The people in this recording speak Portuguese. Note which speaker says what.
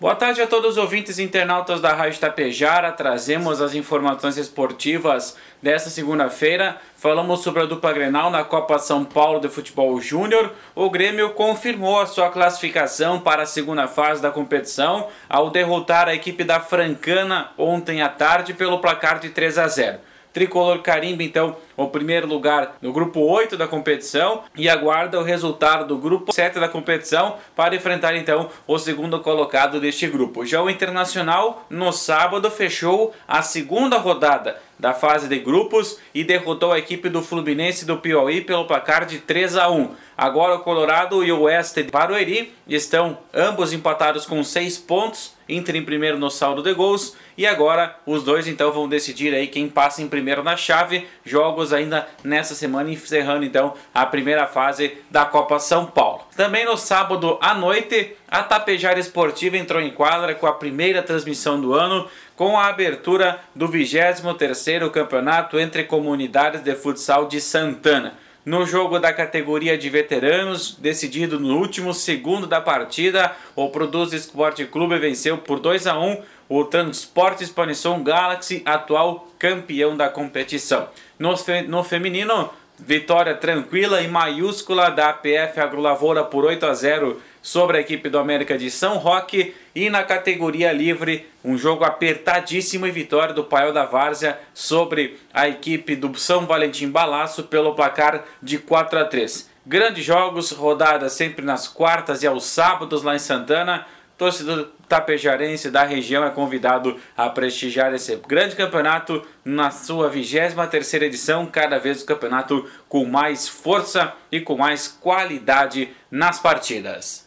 Speaker 1: Boa tarde a todos os ouvintes e internautas da Rádio Tapejara. Trazemos as informações esportivas desta segunda-feira. Falamos sobre a dupla Grenal na Copa São Paulo de Futebol Júnior. O Grêmio confirmou a sua classificação para a segunda fase da competição ao derrotar a equipe da Francana ontem à tarde pelo placar de 3 a 0. Tricolor carimba então o primeiro lugar no grupo 8 da competição e aguarda o resultado do grupo 7 da competição para enfrentar então o segundo colocado deste grupo. Já o Internacional no sábado fechou a segunda rodada da fase de grupos e derrotou a equipe do Fluminense do Piauí pelo placar de 3 a 1. Agora o Colorado e o Oeste de Barueri estão ambos empatados com 6 pontos, Inter em primeiro no saldo de gols e agora os dois então vão decidir aí quem passa em primeiro na chave. Jogos ainda nessa semana encerrando então a primeira fase da Copa São Paulo. Também no sábado à noite, a Tapejara Esportiva entrou em quadra com a primeira transmissão do ano com a abertura do 23º Campeonato entre Comunidades de Futsal de Santana no jogo da categoria de veteranos, decidido no último segundo da partida, o Produz Esporte Clube venceu por 2 a 1 o Transporte Spanisson Galaxy, atual campeão da competição. No, fe no feminino, vitória tranquila e maiúscula da APF Agrolavoura por 8 a 0 sobre a equipe do América de São Roque e na categoria livre, um jogo apertadíssimo e vitória do Paiol da Várzea sobre a equipe do São Valentim Balaço pelo placar de 4 a 3. Grandes jogos, rodadas sempre nas quartas e aos sábados lá em Santana. Torcedor tapejarense da região é convidado a prestigiar esse grande campeonato na sua 23 edição, cada vez o campeonato com mais força e com mais qualidade nas partidas.